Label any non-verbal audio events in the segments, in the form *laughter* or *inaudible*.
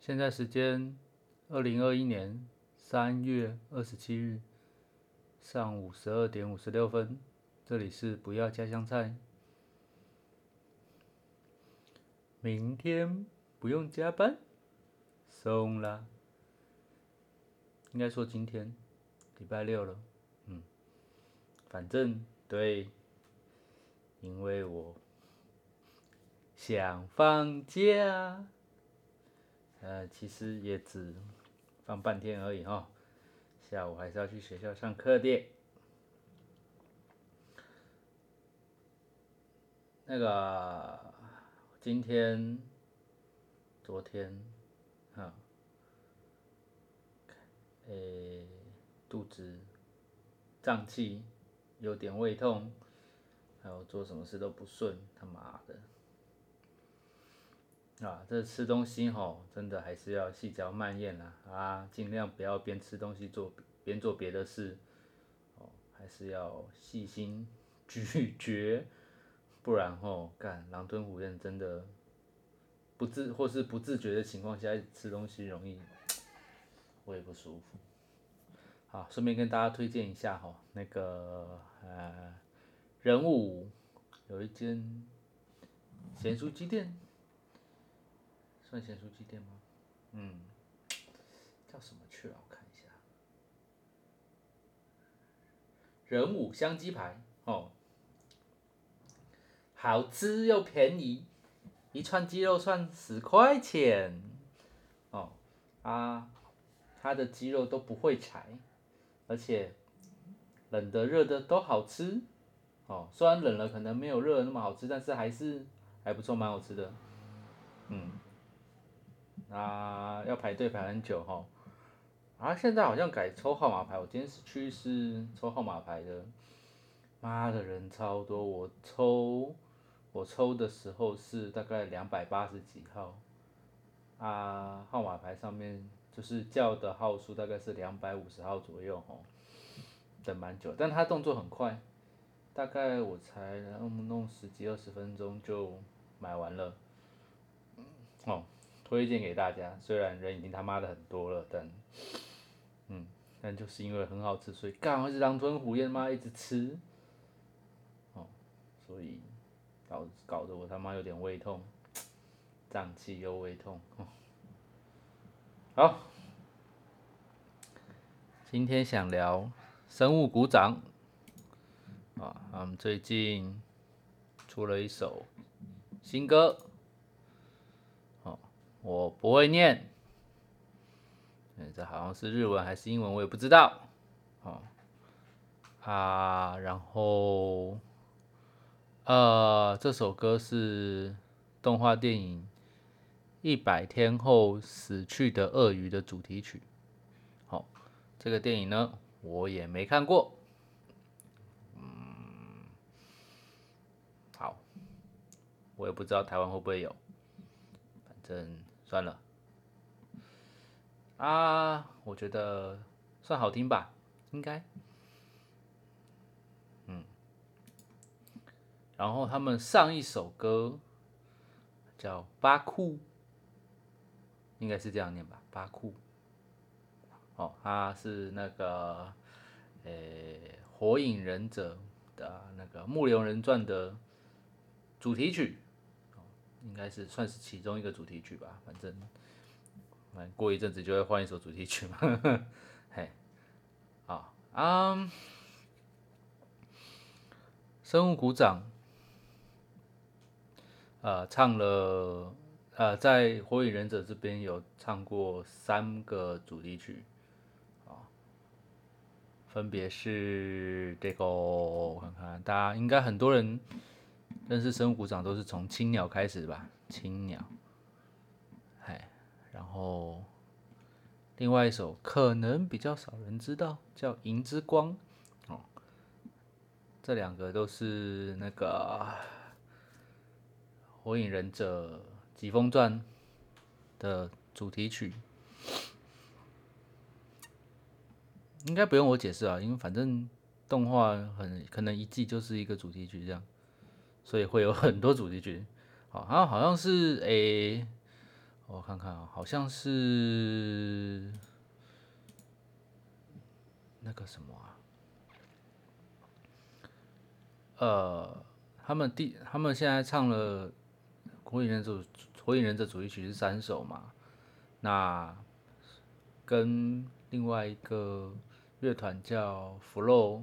现在时间二零二一年三月二十七日上午十二点五十六分，这里是不要加香菜。明天不用加班，松啦。应该说今天礼拜六了，嗯，反正对，因为我想放假。呃，其实也只放半天而已哈，下午还是要去学校上课的。那个今天、昨天，哈，诶，肚子胀气，有点胃痛，还有做什么事都不顺，他妈的！啊，这吃东西吼，真的还是要细嚼慢咽啦，啊，尽量不要边吃东西做边做别的事，哦，还是要细心咀嚼，不然吼，干狼吞虎咽真的不自或是不自觉的情况下吃东西容易胃不舒服。好，顺便跟大家推荐一下哈，那个呃，人物有一间咸酥鸡店。算咸酥鸡店吗？嗯，叫什么去啊？我看一下，人武香鸡排哦，好吃又便宜，一串鸡肉算十块钱哦啊，它的鸡肉都不会柴，而且冷的热的都好吃哦，虽然冷了可能没有热的那么好吃，但是还是还不错，蛮好吃的，嗯。啊，要排队排很久哈，啊，现在好像改抽号码牌，我今天是去是抽号码牌的，妈的人超多，我抽我抽的时候是大概两百八十几号，啊，号码牌上面就是叫的号数大概是两百五十号左右哈，等蛮久，但他动作很快，大概我才弄弄十几二十分钟就买完了，哦。推荐给大家，虽然人已经他妈的很多了，但，嗯，但就是因为很好吃，所以干，我是狼吞虎咽妈一直吃，哦，所以搞搞得我他妈有点胃痛，胀气又胃痛，哦。好，今天想聊生物鼓掌，啊，他们最近出了一首新歌。我不会念，这好像是日文还是英文，我也不知道。哦，啊，然后，呃，这首歌是动画电影《一百天后死去的鳄鱼》的主题曲。好，这个电影呢，我也没看过。嗯，好，我也不知道台湾会不会有，反正。算了，啊，我觉得算好听吧，应该，嗯，然后他们上一首歌叫《巴库》，应该是这样念吧，《巴库》。哦，他是那个，呃，《火影忍者》的那个《木流人传》的主题曲。应该是算是其中一个主题曲吧，反正，反过一阵子就会换一首主题曲嘛，*laughs* 嘿，好，嗯，生物鼓掌，呃，唱了，呃，在火影忍者这边有唱过三个主题曲，啊，分别是这个，我看看，大家应该很多人。认识生物鼓掌都是从青鸟开始吧，青鸟，哎，然后另外一首可能比较少人知道，叫《银之光》哦，这两个都是那个《火影忍者疾风传》的主题曲，应该不用我解释啊，因为反正动画很可能一季就是一个主题曲这样。所以会有 *laughs* 很多主题曲，好，它好像是诶，我看看啊，好像是那个什么啊，呃，他们第他们现在唱了《火影忍者》《火影忍者》主题曲是三首嘛，那跟另外一个乐团叫 Flow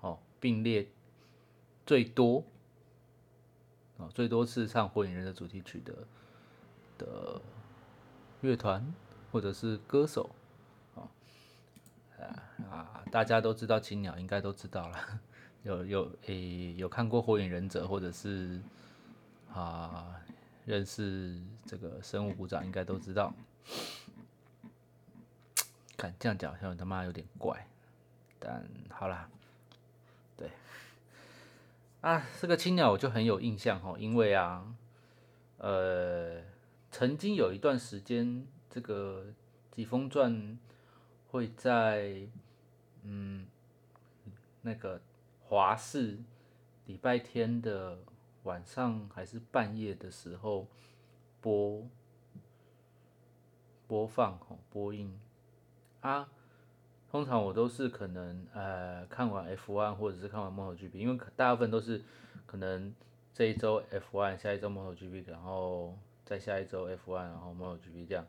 哦并列最多哦最多次唱《火影忍者》主题曲的的乐团或者是歌手哦啊大家都知道青鸟，应该都知道了。有有诶有看过《火影忍者》或者是啊认识这个生物股长，应该都知道。看这样讲好像他妈有点怪，但好啦，啊，这个青鸟我就很有印象哦，因为啊，呃，曾经有一段时间，这个《疾风传》会在嗯那个华视礼拜天的晚上还是半夜的时候播播放哦播映。啊，通常我都是可能呃看完 F1 或者是看完 MotoGP，因为大部分都是可能这一周 F1，下一周 MotoGP，然后再下一周 F1，然后 MotoGP 这样。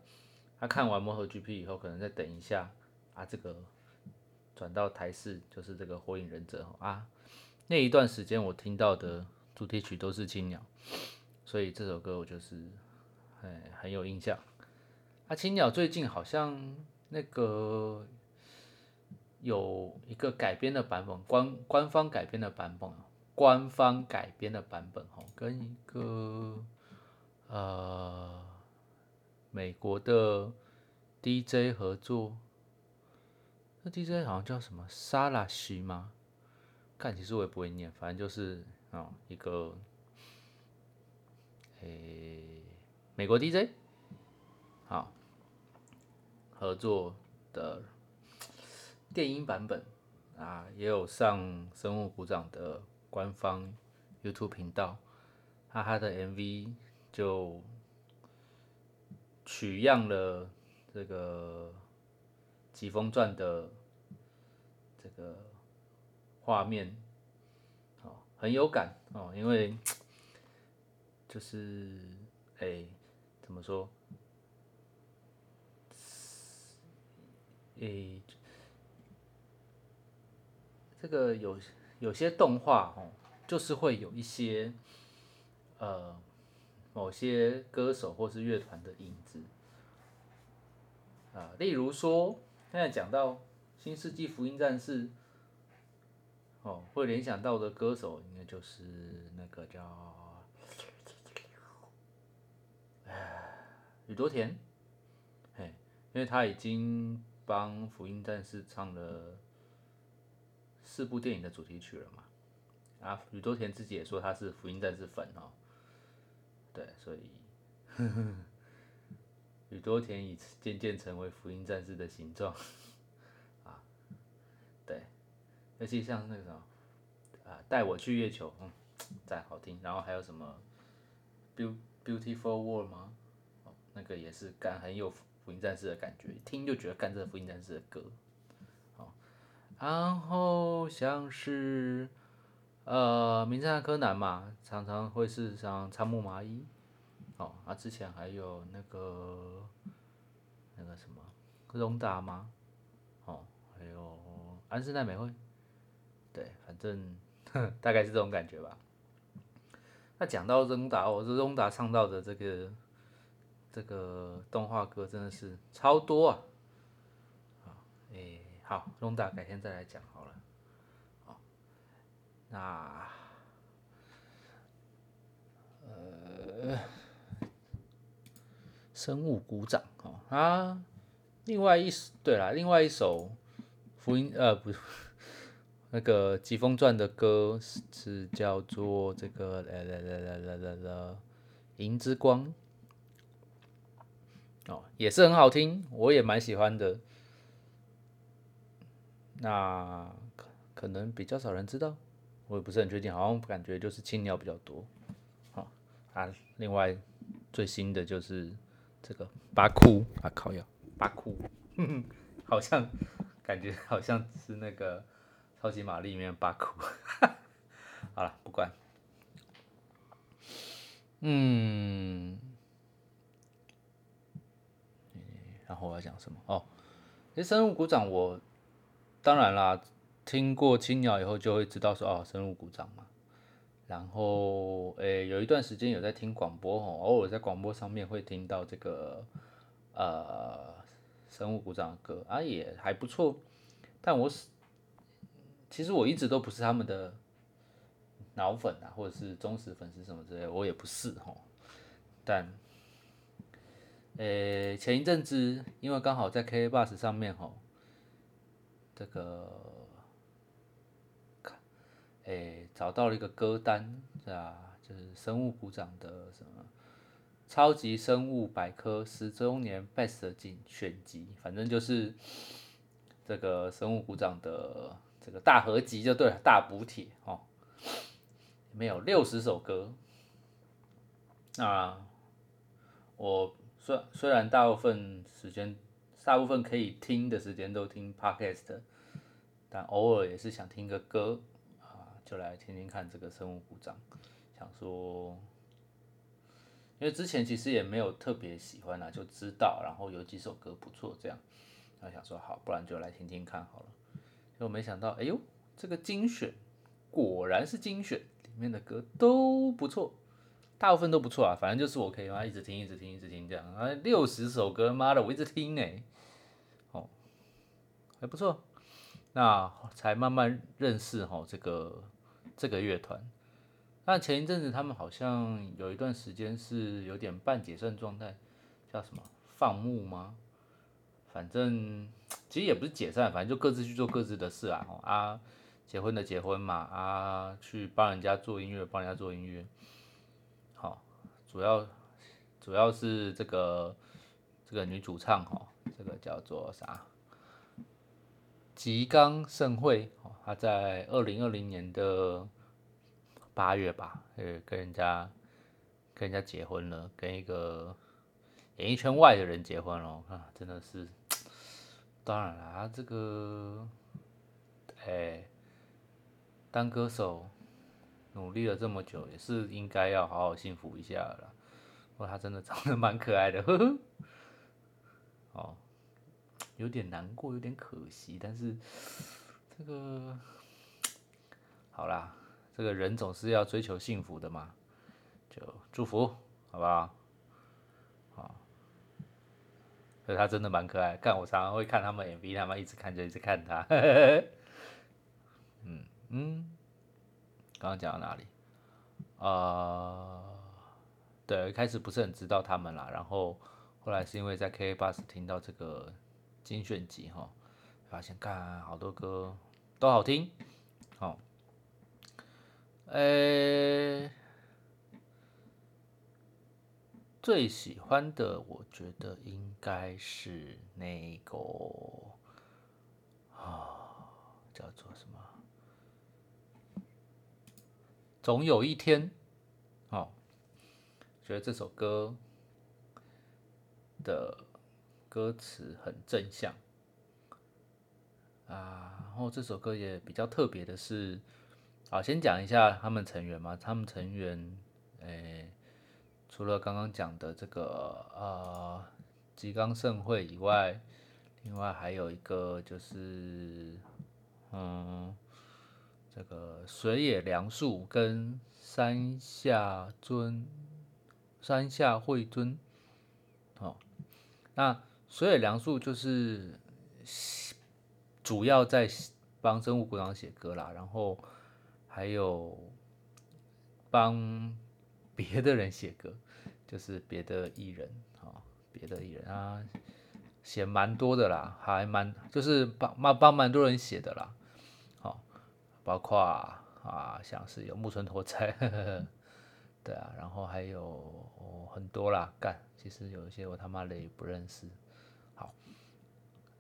他看完 MotoGP 以后，可能再等一下啊，这个转到台视就是这个火影忍者啊，那一段时间我听到的主题曲都是青鸟，所以这首歌我就是哎很有印象。啊，青鸟最近好像。那个有一个改编的版本，官官方改编的版本，官方改编的版本哦，跟一个呃美国的 DJ 合作，那 DJ 好像叫什么沙拉西吗？看，其实我也不会念，反正就是哦一个诶美国 DJ，好。合作的电音版本啊，也有上生物鼓掌的官方 YouTube 频道，哈哈的 MV 就取样了这个《疾风传》的这个画面，哦，很有感哦，因为就是哎，怎么说？诶，这个有有些动画哦，就是会有一些呃某些歌手或是乐团的影子啊，例如说现在讲到《新世纪福音战士》，哦，会联想到的歌手应该就是那个叫宇多田，嘿，因为他已经。帮《福音战士》唱了四部电影的主题曲了嘛？啊，宇多田自己也说他是《福音战士》粉哦。对，所以宇多田已渐渐成为《福音战士》的形状啊。对，尤其像那个什么啊，带我去月球，嗯，赞，好听。然后还有什么《Beautiful World》吗？哦，那个也是干很有。福音战士的感觉，听就觉得干这福音战士的歌，然后像是呃名侦探柯南嘛，常常会是像仓木麻衣，哦，啊之前还有那个那个什么荣达吗？哦，还有安室奈美惠，对，反正大概是这种感觉吧。那讲到荣达，我是荣达唱到的这个。这个动画歌真的是超多啊！啊，哎，好，龙达改天再来讲好了。好，那呃，生物鼓掌哦啊，另外一首对了，另外一首福音呃不，那个《疾风传》的歌是叫做这个来来来来来来来，银之光。哦，也是很好听，我也蛮喜欢的。那可可能比较少人知道，我也不是很确定，好像感觉就是青鸟比较多。好啊，另外最新的就是这个巴库啊，靠呀，巴库，*laughs* 好像感觉好像是那个超级玛丽里面巴库。*laughs* 好了，不管。嗯，然后我要讲什么？哦，其实生物鼓掌，我当然啦，听过青鸟以后就会知道说哦，生物鼓掌嘛。然后，诶，有一段时间有在听广播哦，偶尔在广播上面会听到这个呃生物鼓掌的歌啊，也还不错。但我是其实我一直都不是他们的。脑粉啊，或者是忠实粉丝什么之类，我也不是哦。但，呃，前一阵子因为刚好在 K Bus 上面哈，这个，看，哎，找到了一个歌单，是吧？就是生物鼓掌的什么超级生物百科十周年 Best 进选集，反正就是这个生物鼓掌的这个大合集就对了，大补帖哦。里面有六十首歌，啊，我虽虽然大部分时间，大部分可以听的时间都听 podcast，但偶尔也是想听个歌，啊，就来听听看这个生物鼓掌，想说，因为之前其实也没有特别喜欢啊，就知道，然后有几首歌不错，这样，然后想说好，不然就来听听看好了，结果没想到，哎呦，这个精选果然是精选。里面的歌都不错，大部分都不错啊，反正就是我可以嘛，一直听，一直听，一直听这样。啊，六十首歌，妈的，我一直听哎，哦，还不错，那才慢慢认识哈这个这个乐团。那前一阵子他们好像有一段时间是有点半解散状态，叫什么放牧吗？反正 *tsk* 其实也不是解散，反正就各自去做各自的事啊，啊。结婚的结婚嘛啊，去帮人家做音乐，帮人家做音乐，好，主要主要是这个这个女主唱哈，这个叫做啥？吉冈盛惠哦，她在二零二零年的八月吧，呃，跟人家跟人家结婚了，跟一个演艺圈外的人结婚了啊，真的是，当然啦，这个，哎。当歌手努力了这么久，也是应该要好好幸福一下了。不过，他真的长得蛮可爱的，呵呵。哦，有点难过，有点可惜，但是这个好啦，这个人总是要追求幸福的嘛，就祝福，好不好？好，所以他真的蛮可爱，看我常常会看他们 MV，他们一直看就一直看他，*laughs* 嗯。嗯，刚刚讲到哪里？啊，对，一开始不是很知道他们啦，然后后来是因为在 K Bus 听到这个精选集哈，发现看好多歌都好听，好，诶，最喜欢的我觉得应该是那个啊，叫做什么？总有一天，哦，觉得这首歌的歌词很正向啊。然后这首歌也比较特别的是，啊，先讲一下他们成员嘛。他们成员，诶，除了刚刚讲的这个呃吉冈盛会以外，另外还有一个就是，嗯。这个水野良树跟山下尊、山下惠尊，哦，那所以梁树就是主要在帮生物鼓掌写歌啦，然后还有帮 *laughs* 别的人写歌，就是别的艺人啊，别的艺人啊，写蛮多的啦，还蛮就是帮帮帮蛮多人写的啦。好包括啊，像是有木村拓哉，*laughs* 对啊，然后还有很多啦，干，其实有一些我他妈的也不认识。好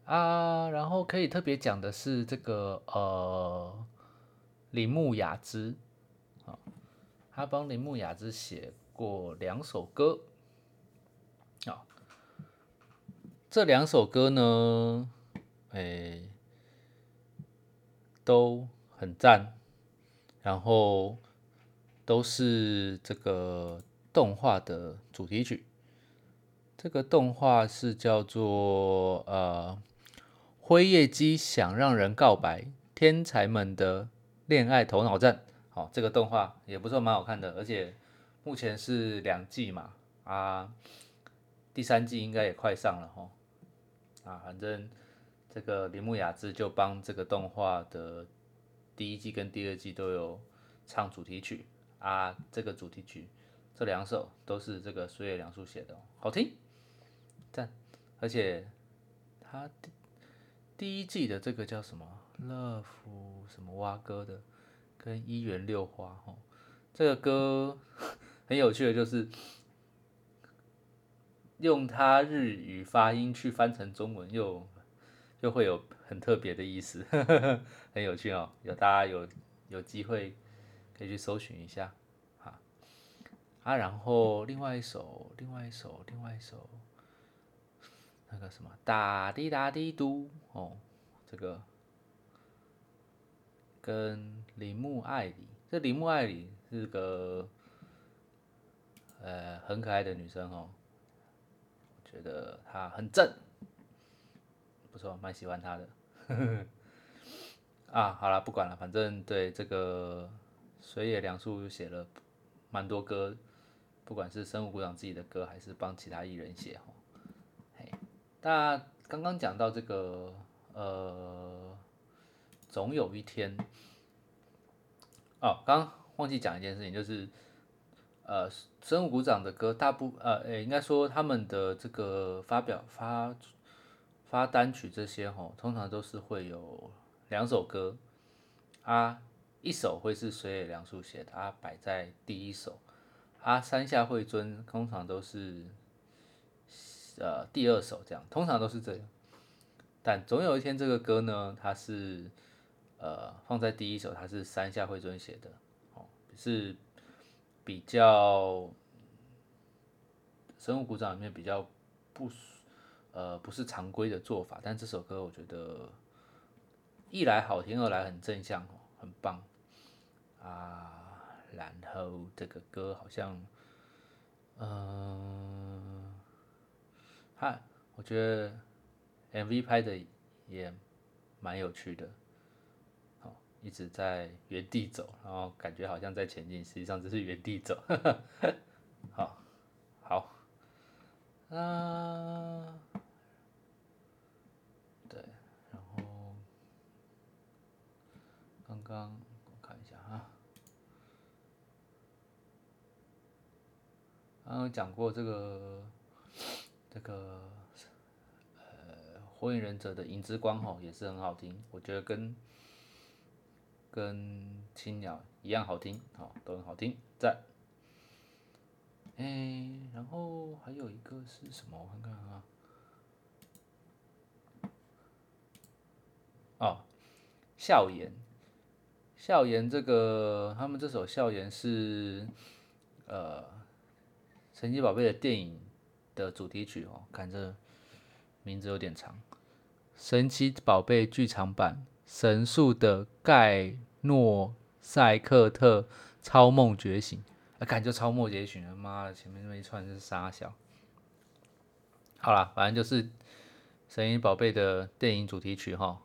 啊，然后可以特别讲的是这个呃，铃木雅之，啊，他帮铃木雅之写过两首歌，啊，这两首歌呢，哎，都很赞，然后都是这个动画的主题曲。这个动画是叫做呃，辉夜姬想让人告白，天才们的恋爱头脑战。好，这个动画也不错，蛮好看的，而且目前是两季嘛，啊，第三季应该也快上了哈。啊，反正这个铃木雅之就帮这个动画的第一季跟第二季都有唱主题曲啊，这个主题曲这两首都是这个水野良树写的，好听，赞，而且他第第一季的这个叫什么乐福什么蛙歌的，跟一元六花哈，这个歌很有趣的就是。用他日语发音去翻成中文，又又会有很特别的意思，*laughs* 很有趣哦。有大家有有机会可以去搜寻一下，哈啊。然后另外一首，另外一首，另外一首，那个什么，哒滴哒滴嘟哦，这个跟铃木爱里，这铃木爱里是个呃很可爱的女生哦。觉得她很正，不错，蛮喜欢她的。*laughs* 啊，好了，不管了，反正对这个水野良树写了蛮多歌，不管是生物鼓掌自己的歌，还是帮其他艺人写哈。那刚刚讲到这个，呃，总有一天，哦，刚忘记讲一件事情，就是。呃，生物鼓掌的歌，大部呃，应该说他们的这个发表发发单曲这些吼，通常都是会有两首歌。啊，一首会是水野良树写的，啊摆在第一首。啊，山下惠尊通常都是呃第二首这样，通常都是这样，但总有一天这个歌呢，它是呃放在第一首，它是山下惠尊写的，哦，是。比较生物鼓掌里面比较不呃不是常规的做法，但这首歌我觉得一来好听，二来很正向，很棒啊。然后这个歌好像嗯，哈，我觉得 MV 拍的也蛮有趣的。一直在原地走，然后感觉好像在前进，实际上只是原地走。*laughs* 好，好，啊，对，然后刚刚我看一下啊，刚刚讲过这个这个呃火影忍者的影之光吼也是很好听，我觉得跟。跟青鸟一样好听，好，都很好听，赞。哎，然后还有一个是什么？我看看啊。哦，笑颜，笑颜这个，他们这首笑颜是呃神奇宝贝的电影的主题曲哦，看这名字有点长，神奇宝贝剧场版。神速的盖诺赛克特超梦觉醒，啊，感觉超梦觉醒了，妈的，前面那么一串是傻笑。好了，反正就是神鹰宝贝的电影主题曲哈。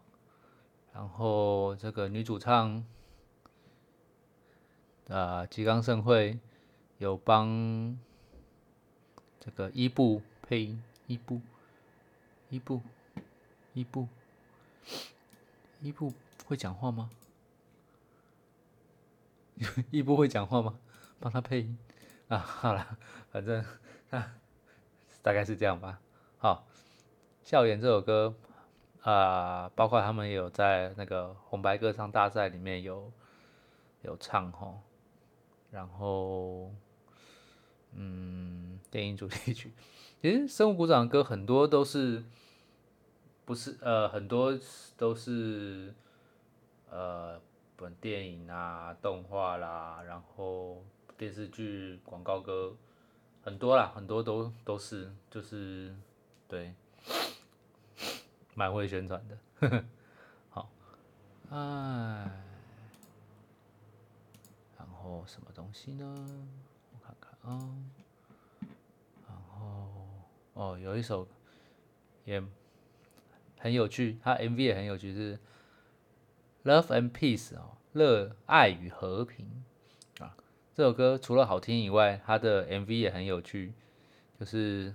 然后这个女主唱啊，吉冈盛会有帮这个伊布配音，伊布，伊布，伊布。伊布会讲话吗？*laughs* 伊布会讲话吗？帮他配音啊！好了，反正啊，大概是这样吧。好，《校园》这首歌啊，包括他们有在那个红白歌唱大赛里面有有唱吼。然后，嗯，电影主题曲，*laughs* 其实生物鼓掌的歌很多都是。不是，呃，很多都是，呃，本电影啊、动画啦，然后电视剧、广告歌，很多啦，很多都都是，就是，对，蛮会宣传的。*laughs* 好，哎，然后什么东西呢？哦，然后哦，有一首也很有趣，它 MV 也很有趣，是《Love and Peace》哦，热爱与和平啊。这首歌除了好听以外，它的 MV 也很有趣，就是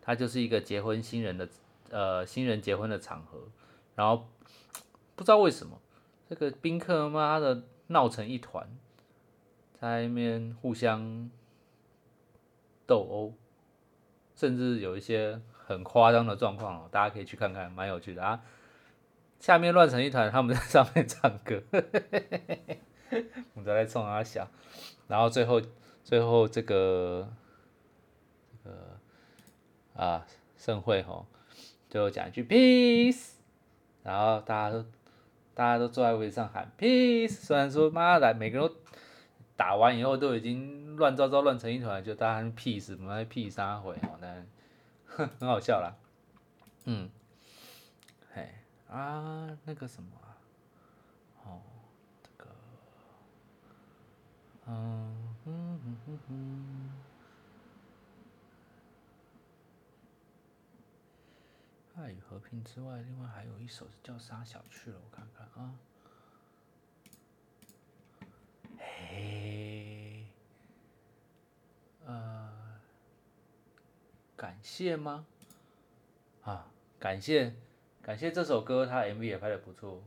它就是一个结婚新人的。呃，新人结婚的场合，然后不知道为什么这个宾客妈的闹成一团，在那边互相斗殴，甚至有一些很夸张的状况哦，大家可以去看看，蛮有趣的啊。下面乱成一团，他们在上面唱歌，我们在冲他笑，然后最后最后这个这个啊盛会吼。最后讲一句 peace，然后大家都大家都坐在位置上喊 peace。虽然说妈的每个人都打完以后都已经乱糟糟乱成一团，就大家喊 peace，什么 peace 三回哦，但很好笑啦。嗯，嘿啊那个什么啊，哦这个，嗯嗯嗯嗯嗯。爱与和平之外，另外还有一首是叫《沙小去了》，我看看啊。嘿，呃，感谢吗？啊，感谢，感谢这首歌，它 MV 也拍的不错，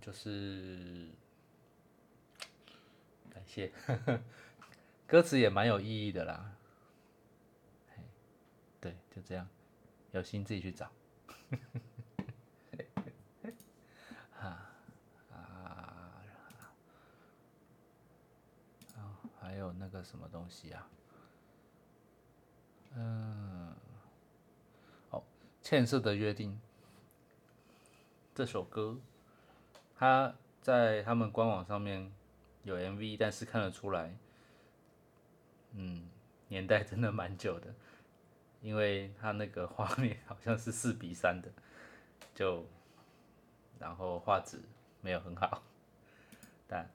就是感谢，歌词也蛮有意义的啦。对，就这样。有心自己去找，哈啊，还有那个什么东西啊？嗯，哦，《欠色的约定》这首歌，它在他们官网上面有 MV，但是看得出来，嗯，年代真的蛮久的。因为它那个画面好像是四比三的，就然后画质没有很好，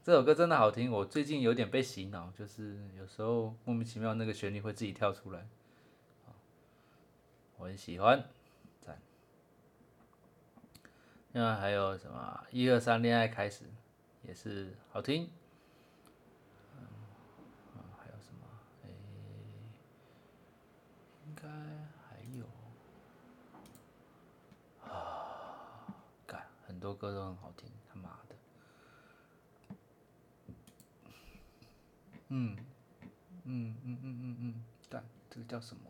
这首歌真的好听，我最近有点被洗脑，就是有时候莫名其妙那个旋律会自己跳出来，我很喜欢，赞。另外还有什么一二三恋爱开始也是好听。还有什么？应该还有。啊，干很多歌都很好听，他妈的，嗯，嗯嗯嗯嗯嗯，对这个叫什么？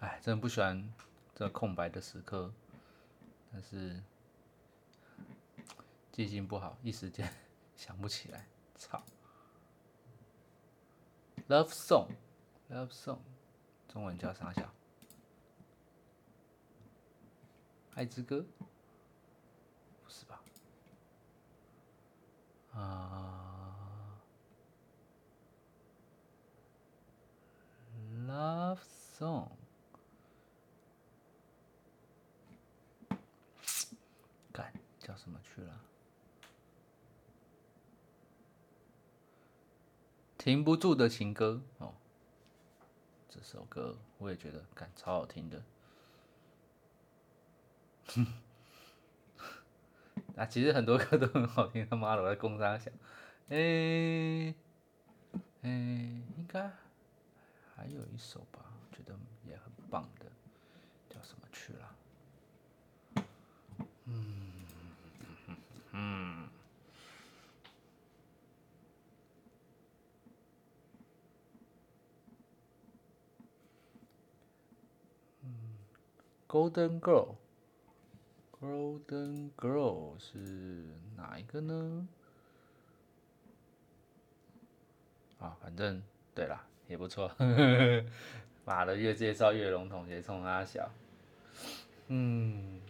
哎，真的不喜欢这空白的时刻，但是记性不好，一时间想不起来，操！Love song，Love song，中文叫啥叫？爱之歌？不是吧？啊，Love song，*sniffs* 干叫什么去了？停不住的情歌哦，这首歌我也觉得感超好听的。哼 *laughs* 啊，其实很多歌都很好听，他妈的我在公山想，哎哎，应该还有一首吧，我觉得也很棒的，叫什么去了？嗯嗯。嗯 Golden Girl Golden Girl 是哪一个呢？啊，反正对啦，也不错。*laughs* 妈的，越介绍越笼统，也冲他小。嗯。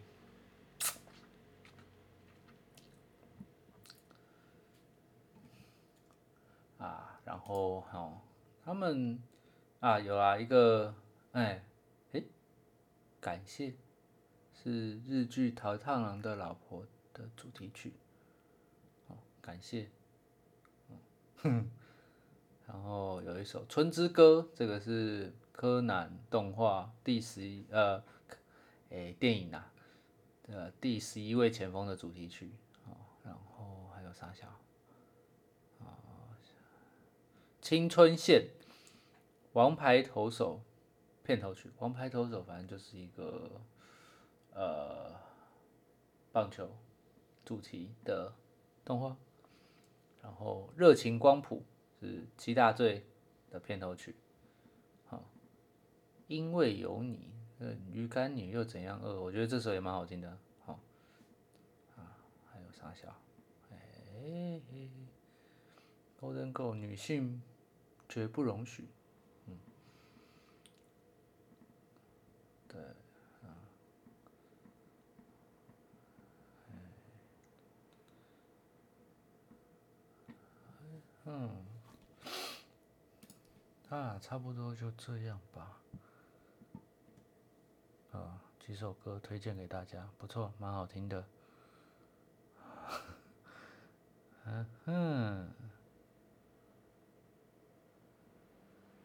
啊。然后哦，他们啊有啊一个哎哎，感谢是日剧《桃太郎的老婆》的主题曲，哦，感谢，嗯，然后有一首《春之歌》，这个是柯南动画第十一呃，哎电影啊的第十一位前锋的主题曲，哦，然后还有啥小？青春线，王牌投手片头曲。王牌投手反正就是一个呃棒球主题的动画。然后热情光谱是七大罪的片头曲。好，因为有你，鱼干女又怎样饿？我觉得这首也蛮好听的。好，啊，还有啥小？哎，Golden Go 女性。绝不容许，嗯，啊，差不多就这样吧，啊，几首歌推荐给大家，不错，蛮好听的，*laughs* 嗯哼。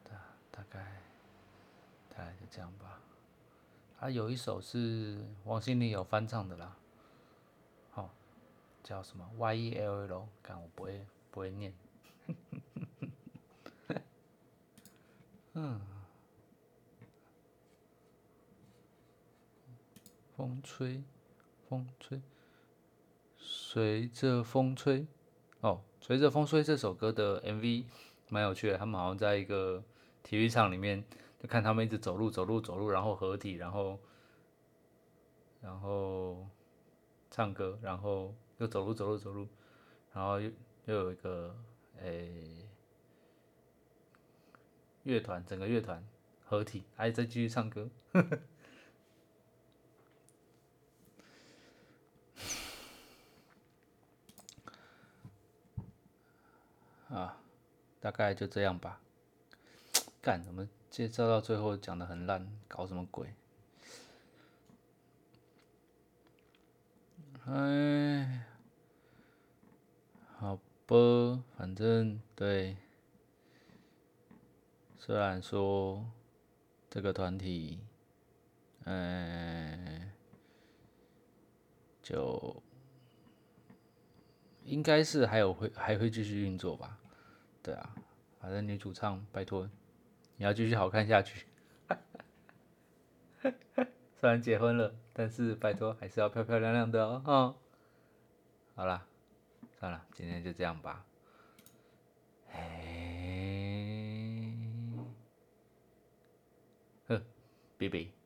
大大概，大概就这样吧。啊，有一首是王心凌有翻唱的啦，好，叫什么 Y E L L，看我不会不会念。嗯，*laughs* 风吹，风吹，随着风吹，哦，随着风吹这首歌的 MV 蛮有趣的，他们好像在一个。体育场里面，就看他们一直走路走路走路，然后合体，然后，然后唱歌，然后又走路走路走路，然后又又有一个诶乐团，整个乐团合体，还在继续唱歌，*laughs* 啊，大概就这样吧。干怎么介绍到最后讲的很烂，搞什么鬼？哎，好吧，反正对，虽然说这个团体，嗯，就应该是还有会还会继续运作吧？对啊，反正女主唱，拜托。你要继续好看下去，*laughs* 虽然结婚了，但是拜托还是要漂漂亮亮的哦。好了，算了，今天就这样吧。哎，呵，拜拜。